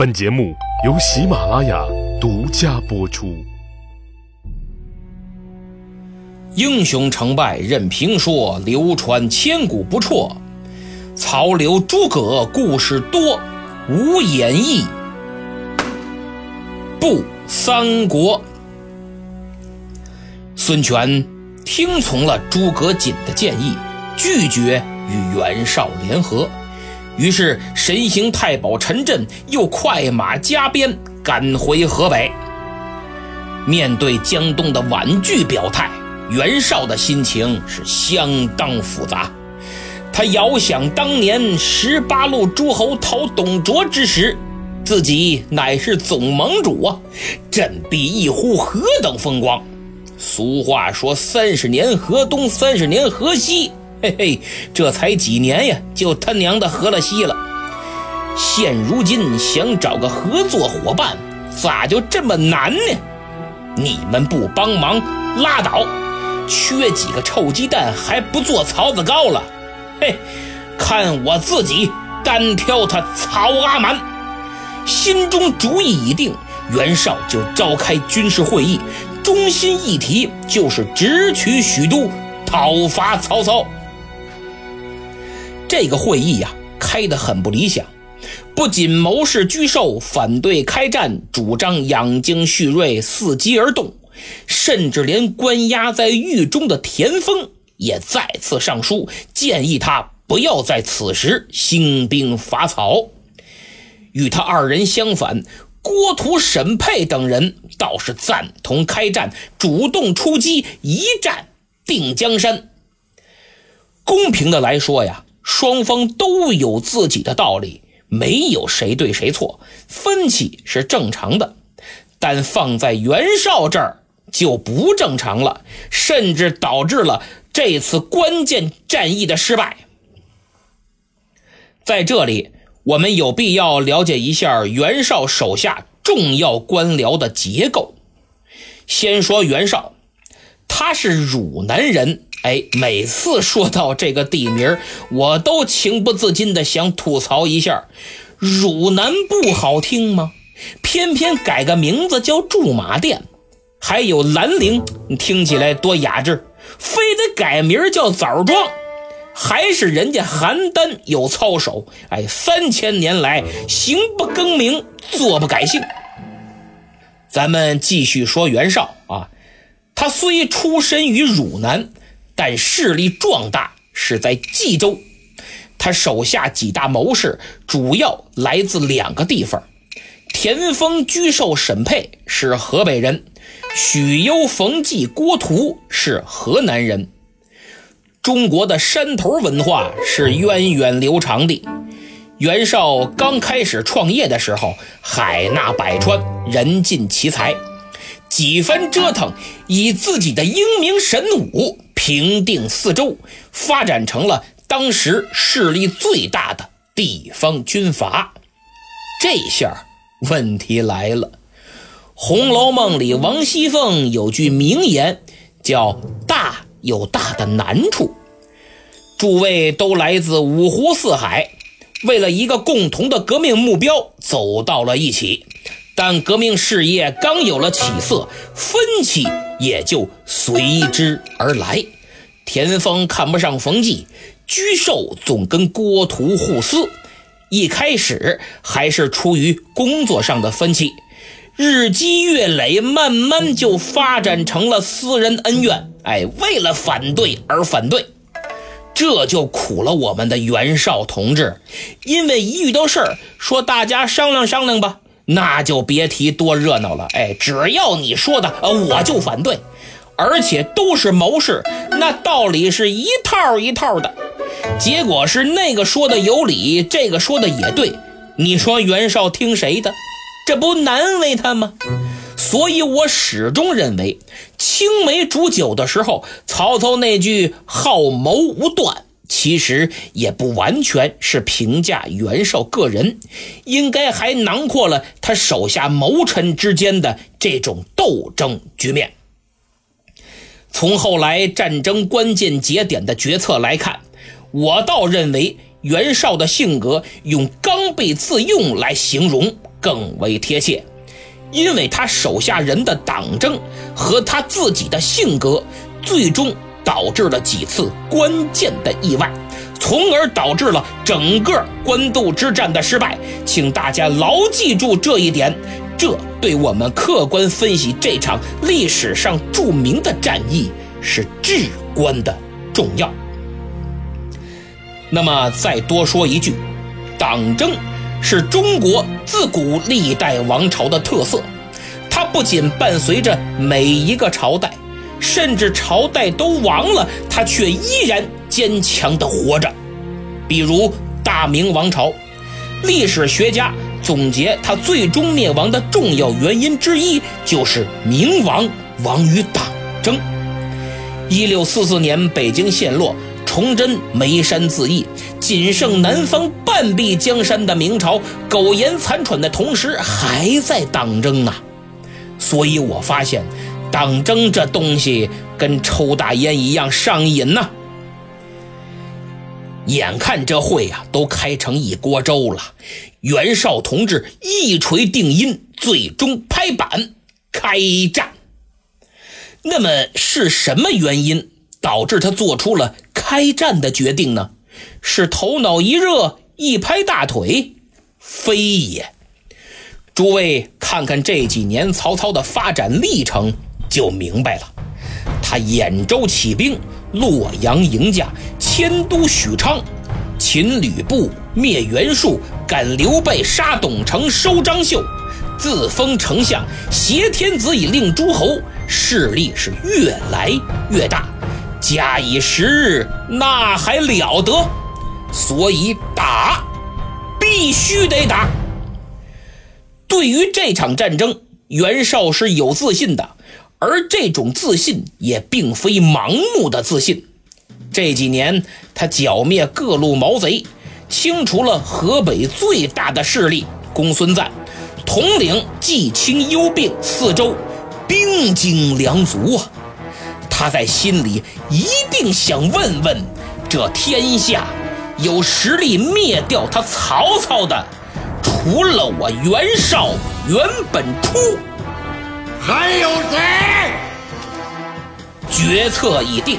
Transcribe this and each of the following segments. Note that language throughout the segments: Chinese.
本节目由喜马拉雅独家播出。英雄成败任评说，流传千古不辍。曹刘诸葛故事多，无演义不三国。孙权听从了诸葛瑾的建议，拒绝与袁绍联合。于是，神行太保陈震又快马加鞭赶回河北。面对江东的婉拒表态，袁绍的心情是相当复杂。他遥想当年十八路诸侯讨董卓之时，自己乃是总盟主啊，振臂一呼，何等风光！俗话说：“三十年河东，三十年河西。”嘿嘿，这才几年呀，就他娘的和了西了。现如今想找个合作伙伴，咋就这么难呢？你们不帮忙拉倒，缺几个臭鸡蛋还不做槽子糕了？嘿，看我自己单挑他曹阿瞒。心中主意已定，袁绍就召开军事会议，中心议题就是直取许都，讨伐曹操。这个会议呀，开得很不理想。不仅谋士居寿反对开战，主张养精蓄锐，伺机而动，甚至连关押在狱中的田丰也再次上书，建议他不要在此时兴兵伐曹。与他二人相反，郭图、沈佩等人倒是赞同开战，主动出击，一战定江山。公平的来说呀。双方都有自己的道理，没有谁对谁错，分歧是正常的。但放在袁绍这儿就不正常了，甚至导致了这次关键战役的失败。在这里，我们有必要了解一下袁绍手下重要官僚的结构。先说袁绍，他是汝南人。哎，每次说到这个地名，我都情不自禁的想吐槽一下：汝南不好听吗？偏偏改个名字叫驻马店，还有兰陵，听起来多雅致，非得改名叫枣庄，还是人家邯郸有操守。哎，三千年来行不更名，坐不改姓。咱们继续说袁绍啊，他虽出身于汝南。但势力壮大是在冀州，他手下几大谋士主要来自两个地方：田丰、居寿、沈佩是河北人，许攸、冯骥、郭图是河南人。中国的山头文化是源远流长的。袁绍刚开始创业的时候，海纳百川，人尽其才，几番折腾，以自己的英明神武。平定四周，发展成了当时势力最大的地方军阀。这下问题来了，《红楼梦》里王熙凤有句名言，叫“大有大的难处”。诸位都来自五湖四海，为了一个共同的革命目标走到了一起。但革命事业刚有了起色，分歧也就随之而来。田丰看不上冯骥，居授总跟郭图互撕。一开始还是出于工作上的分歧，日积月累，慢慢就发展成了私人恩怨。哎，为了反对而反对，这就苦了我们的袁绍同志。因为一遇到事儿，说大家商量商量吧。那就别提多热闹了，哎，只要你说的，我就反对，而且都是谋士，那道理是一套一套的。结果是那个说的有理，这个说的也对，你说袁绍听谁的？这不难为他吗？所以我始终认为，青梅煮酒的时候，曹操那句“好谋无断”。其实也不完全是评价袁绍个人，应该还囊括了他手下谋臣之间的这种斗争局面。从后来战争关键节点的决策来看，我倒认为袁绍的性格用刚愎自用来形容更为贴切，因为他手下人的党争和他自己的性格，最终导致了几次关键的意外，从而导致了整个官渡之战的失败。请大家牢记住这一点，这对我们客观分析这场历史上著名的战役是至关的重要。那么再多说一句，党争是中国自古历代王朝的特色，它不仅伴随着每一个朝代，甚至朝代都亡了，他却依然坚强地活着。比如大明王朝，历史学家总结他最终灭亡的重要原因之一，就是明亡亡于党争。一六四四年，北京陷落。崇祯眉山自缢，仅剩南方半壁江山的明朝苟延残喘的同时，还在党争啊！所以我发现，党争这东西跟抽大烟一样上瘾呐。眼看这会啊都开成一锅粥了，袁绍同志一锤定音，最终拍板开战。那么是什么原因导致他做出了？开战的决定呢，是头脑一热一拍大腿，非也。诸位看看这几年曹操的发展历程，就明白了。他兖州起兵，洛阳迎驾，迁都许昌，擒吕布，灭袁术，赶刘备，杀董承，收张绣，自封丞相，挟天子以令诸侯，势力是越来越大。假以时日，那还了得！所以打，必须得打。对于这场战争，袁绍是有自信的，而这种自信也并非盲目的自信。这几年，他剿灭各路毛贼，清除了河北最大的势力公孙瓒，统领冀青幽并四州，兵精粮足啊。他在心里一定想问问：这天下有实力灭掉他曹操的，除了我袁绍袁本初，还有谁？决策已定，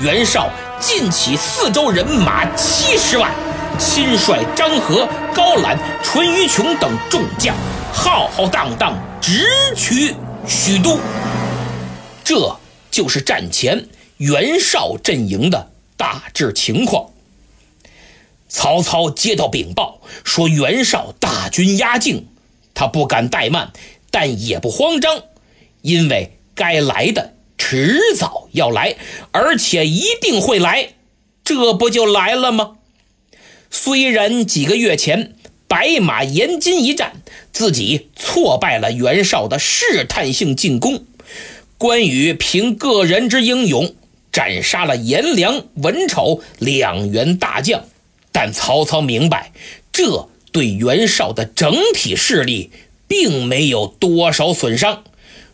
袁绍尽起四州人马七十万，亲率张合、高览、淳于琼等众将，浩浩荡荡直取许都。这。就是战前袁绍阵营的大致情况。曹操接到禀报说袁绍大军压境，他不敢怠慢，但也不慌张，因为该来的迟早要来，而且一定会来，这不就来了吗？虽然几个月前白马延津一战，自己挫败了袁绍的试探性进攻。关羽凭个人之英勇，斩杀了颜良、文丑两员大将，但曹操明白，这对袁绍的整体势力并没有多少损伤。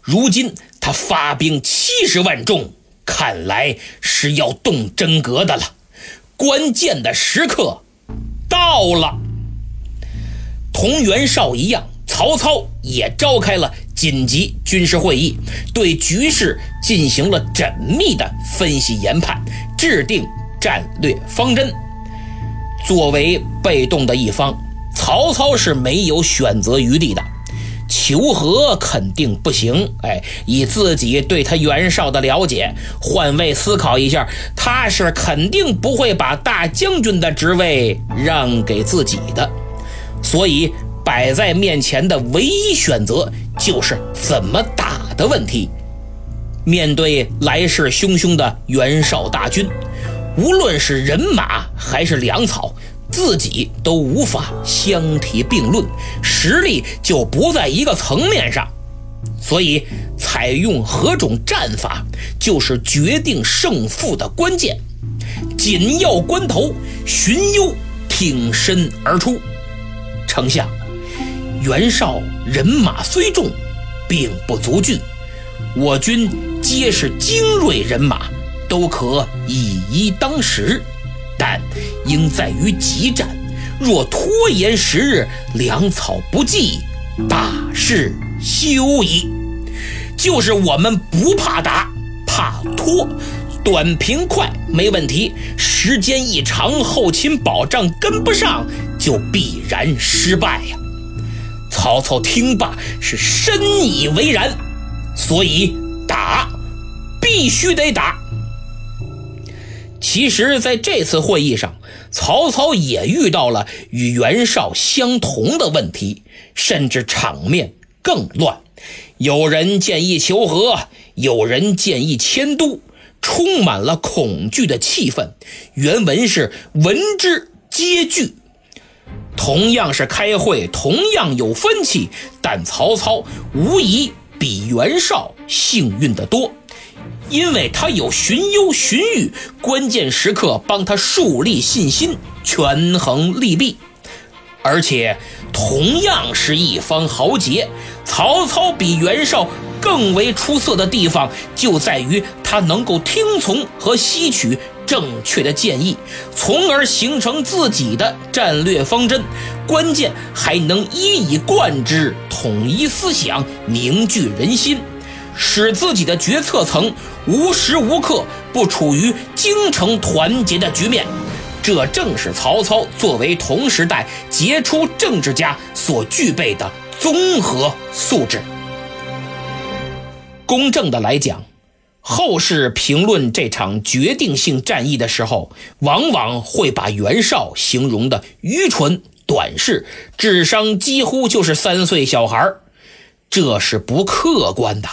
如今他发兵七十万众，看来是要动真格的了。关键的时刻到了，同袁绍一样，曹操也召开了。紧急军事会议对局势进行了缜密的分析研判，制定战略方针。作为被动的一方，曹操是没有选择余地的。求和肯定不行，哎，以自己对他袁绍的了解，换位思考一下，他是肯定不会把大将军的职位让给自己的。所以摆在面前的唯一选择。就是怎么打的问题。面对来势汹汹的袁绍大军，无论是人马还是粮草，自己都无法相提并论，实力就不在一个层面上。所以，采用何种战法，就是决定胜负的关键。紧要关头，荀攸挺身而出，丞相。袁绍人马虽众，并不足惧，我军皆是精锐人马，都可以一当十。但应在于急战，若拖延时日，粮草不济，大事休矣。就是我们不怕打，怕拖，短平快没问题，时间一长，后勤保障跟不上，就必然失败呀。曹操听罢是深以为然，所以打，必须得打。其实，在这次会议上，曹操也遇到了与袁绍相同的问题，甚至场面更乱。有人建议求和，有人建议迁都，充满了恐惧的气氛。原文是“闻之皆惧”。同样是开会，同样有分歧，但曹操无疑比袁绍幸运得多。因为他有荀攸、荀彧，关键时刻帮他树立信心，权衡利弊。而且，同样是一方豪杰，曹操比袁绍更为出色的地方，就在于他能够听从和吸取正确的建议，从而形成自己的战略方针。关键还能一以贯之，统一思想，凝聚人心。使自己的决策层无时无刻不处于精诚团结的局面，这正是曹操作为同时代杰出政治家所具备的综合素质。公正的来讲，后世评论这场决定性战役的时候，往往会把袁绍形容的愚蠢、短视，智商几乎就是三岁小孩这是不客观的。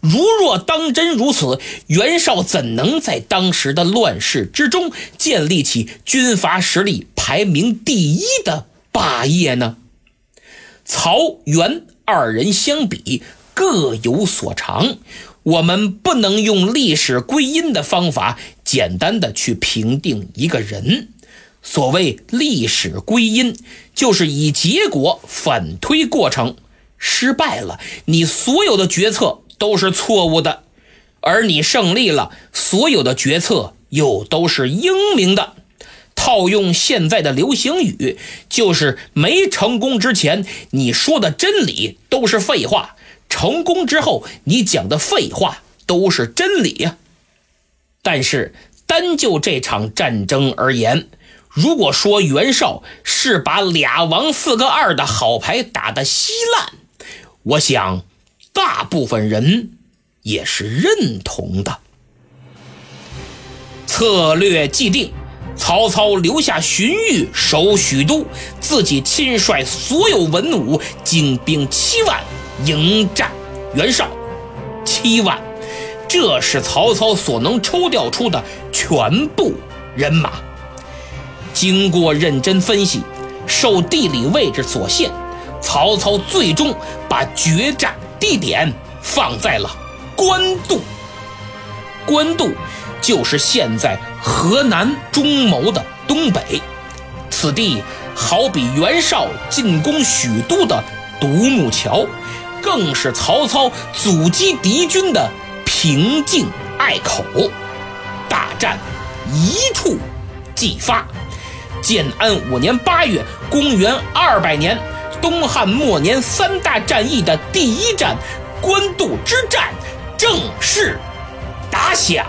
如若当真如此，袁绍怎能在当时的乱世之中建立起军阀实力排名第一的霸业呢？曹袁二人相比各有所长，我们不能用历史归因的方法简单的去评定一个人。所谓历史归因，就是以结果反推过程，失败了，你所有的决策。都是错误的，而你胜利了，所有的决策又都是英明的。套用现在的流行语，就是没成功之前你说的真理都是废话，成功之后你讲的废话都是真理呀。但是单就这场战争而言，如果说袁绍是把俩王四个二的好牌打得稀烂，我想。大部分人也是认同的。策略既定，曹操留下荀彧守许都，自己亲率所有文武精兵七万迎战袁绍。七万，这是曹操所能抽调出的全部人马。经过认真分析，受地理位置所限，曹操最终把决战。地点放在了官渡，官渡就是现在河南中牟的东北，此地好比袁绍进攻许都的独木桥，更是曹操阻击敌军的平静隘口。大战一触即发。建安五年八月，公元二百年。东汉末年三大战役的第一战——官渡之战正式打响。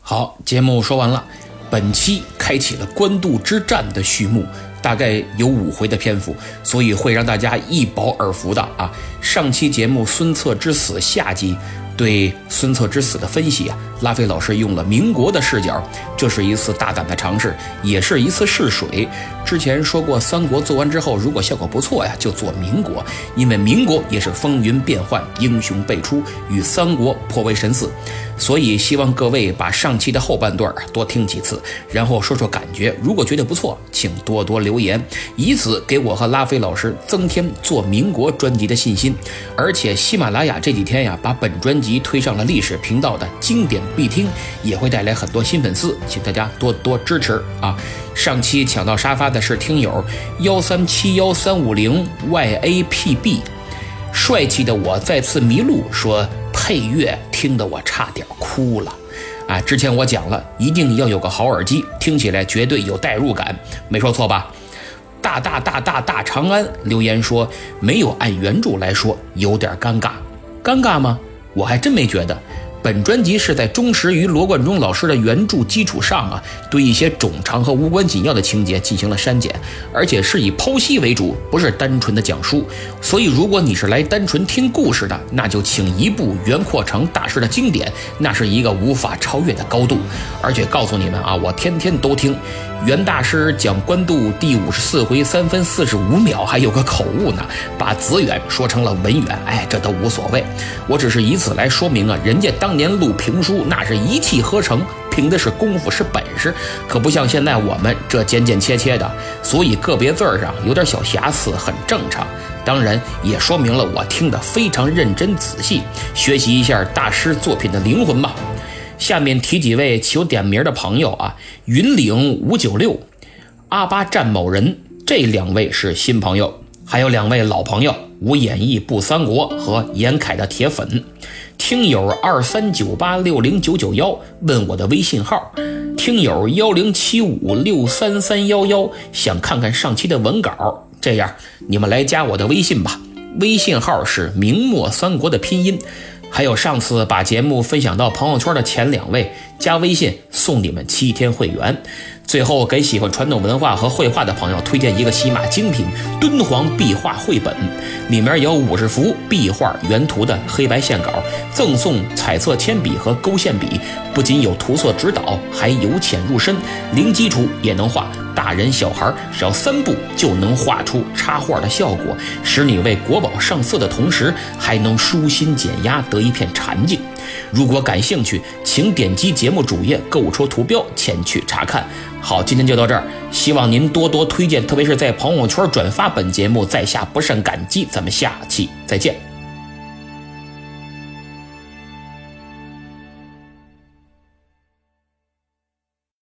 好，节目说完了。本期开启了官渡之战的序幕，大概有五回的篇幅，所以会让大家一饱耳福的啊。上期节目《孙策之死》下集。对孙策之死的分析啊，拉菲老师用了民国的视角，这是一次大胆的尝试，也是一次试水。之前说过，三国做完之后，如果效果不错呀，就做民国，因为民国也是风云变幻，英雄辈出，与三国颇为神似。所以希望各位把上期的后半段多听几次，然后说说感觉。如果觉得不错，请多多留言，以此给我和拉菲老师增添做民国专辑的信心。而且喜马拉雅这几天呀，把本专辑推上了历史频道的经典必听，也会带来很多新粉丝，请大家多多支持啊！上期抢到沙发的是听友幺三七幺三五零 yapb，帅气的我再次迷路说。配乐听得我差点哭了，啊，之前我讲了，一定要有个好耳机，听起来绝对有代入感，没说错吧？大大大大大长安留言说，没有按原著来说，有点尴尬，尴尬吗？我还真没觉得。本专辑是在忠实于罗贯中老师的原著基础上啊，对一些冗长和无关紧要的情节进行了删减，而且是以剖析为主，不是单纯的讲述。所以，如果你是来单纯听故事的，那就请一部袁阔成大师的经典，那是一个无法超越的高度。而且告诉你们啊，我天天都听。袁大师讲官渡第五十四回三分四十五秒，还有个口误呢，把子远说成了文远。哎，这都无所谓，我只是以此来说明啊，人家当年录评书那是一气呵成，凭的是功夫是本事，可不像现在我们这剪剪切切的，所以个别字儿上有点小瑕疵很正常。当然也说明了我听得非常认真仔细，学习一下大师作品的灵魂吧。下面提几位求点名的朋友啊，云岭五九六、阿巴战某人，这两位是新朋友，还有两位老朋友，无演义不三国和严凯的铁粉。听友二三九八六零九九幺问我的微信号，听友幺零七五六三三幺幺想看看上期的文稿，这样你们来加我的微信吧，微信号是明末三国的拼音。还有上次把节目分享到朋友圈的前两位，加微信送你们七天会员。最后给喜欢传统文化和绘画的朋友推荐一个喜马精品敦煌壁画绘本，里面有五十幅壁画原图的黑白线稿，赠送彩色铅笔和勾线笔，不仅有涂色指导，还由浅入深，零基础也能画。大人小孩只要三步就能画出插画的效果，使你为国宝上色的同时，还能舒心减压，得一片禅静。如果感兴趣，请点击节目主页购物车图标前去查看。好，今天就到这儿，希望您多多推荐，特别是在朋友圈转发本节目，在下不胜感激。咱们下期再见。